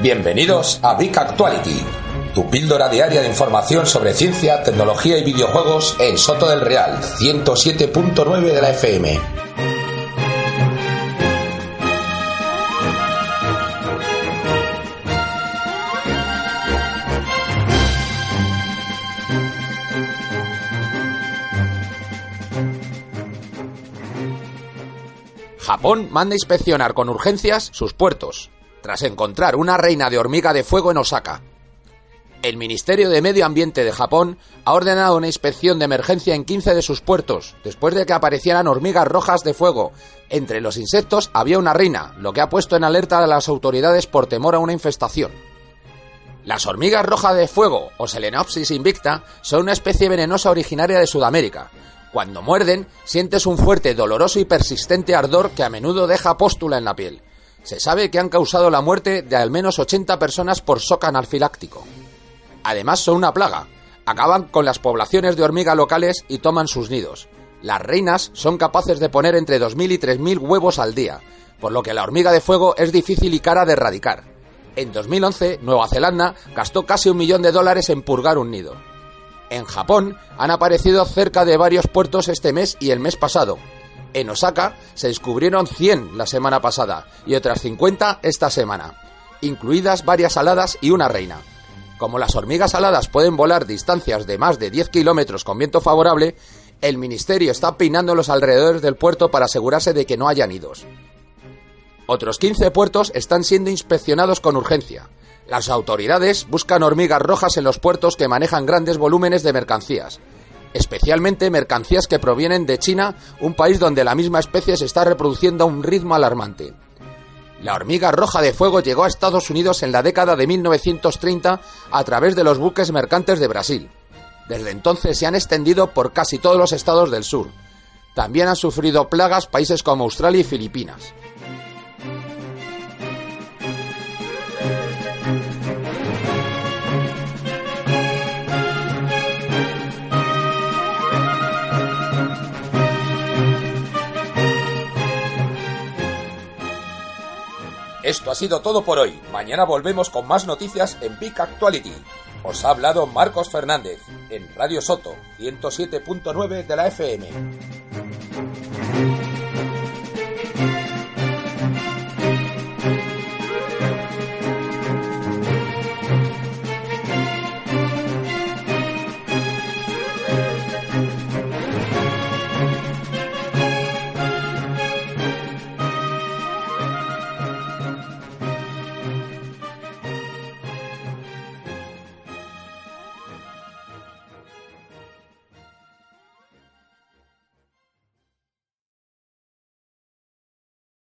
Bienvenidos a Big Actuality, tu píldora diaria de información sobre ciencia, tecnología y videojuegos en Soto del Real, 107.9 de la FM. Japón manda inspeccionar con urgencias sus puertos, tras encontrar una reina de hormiga de fuego en Osaka. El Ministerio de Medio Ambiente de Japón ha ordenado una inspección de emergencia en 15 de sus puertos, después de que aparecieran hormigas rojas de fuego. Entre los insectos había una reina, lo que ha puesto en alerta a las autoridades por temor a una infestación. Las hormigas rojas de fuego, o Selenopsis invicta, son una especie venenosa originaria de Sudamérica, cuando muerden, sientes un fuerte, doloroso y persistente ardor que a menudo deja póstula en la piel. Se sabe que han causado la muerte de al menos 80 personas por shock anafiláctico. Además son una plaga. Acaban con las poblaciones de hormigas locales y toman sus nidos. Las reinas son capaces de poner entre 2.000 y 3.000 huevos al día, por lo que la hormiga de fuego es difícil y cara de erradicar. En 2011, Nueva Zelanda gastó casi un millón de dólares en purgar un nido. En Japón han aparecido cerca de varios puertos este mes y el mes pasado. En Osaka se descubrieron 100 la semana pasada y otras 50 esta semana, incluidas varias aladas y una reina. Como las hormigas aladas pueden volar distancias de más de 10 kilómetros con viento favorable, el ministerio está peinando los alrededores del puerto para asegurarse de que no haya nidos. Otros 15 puertos están siendo inspeccionados con urgencia. Las autoridades buscan hormigas rojas en los puertos que manejan grandes volúmenes de mercancías, especialmente mercancías que provienen de China, un país donde la misma especie se está reproduciendo a un ritmo alarmante. La hormiga roja de fuego llegó a Estados Unidos en la década de 1930 a través de los buques mercantes de Brasil. Desde entonces se han extendido por casi todos los estados del sur. También han sufrido plagas países como Australia y Filipinas. Esto ha sido todo por hoy. Mañana volvemos con más noticias en Big Actuality. Os ha hablado Marcos Fernández en Radio Soto 107.9 de la FM.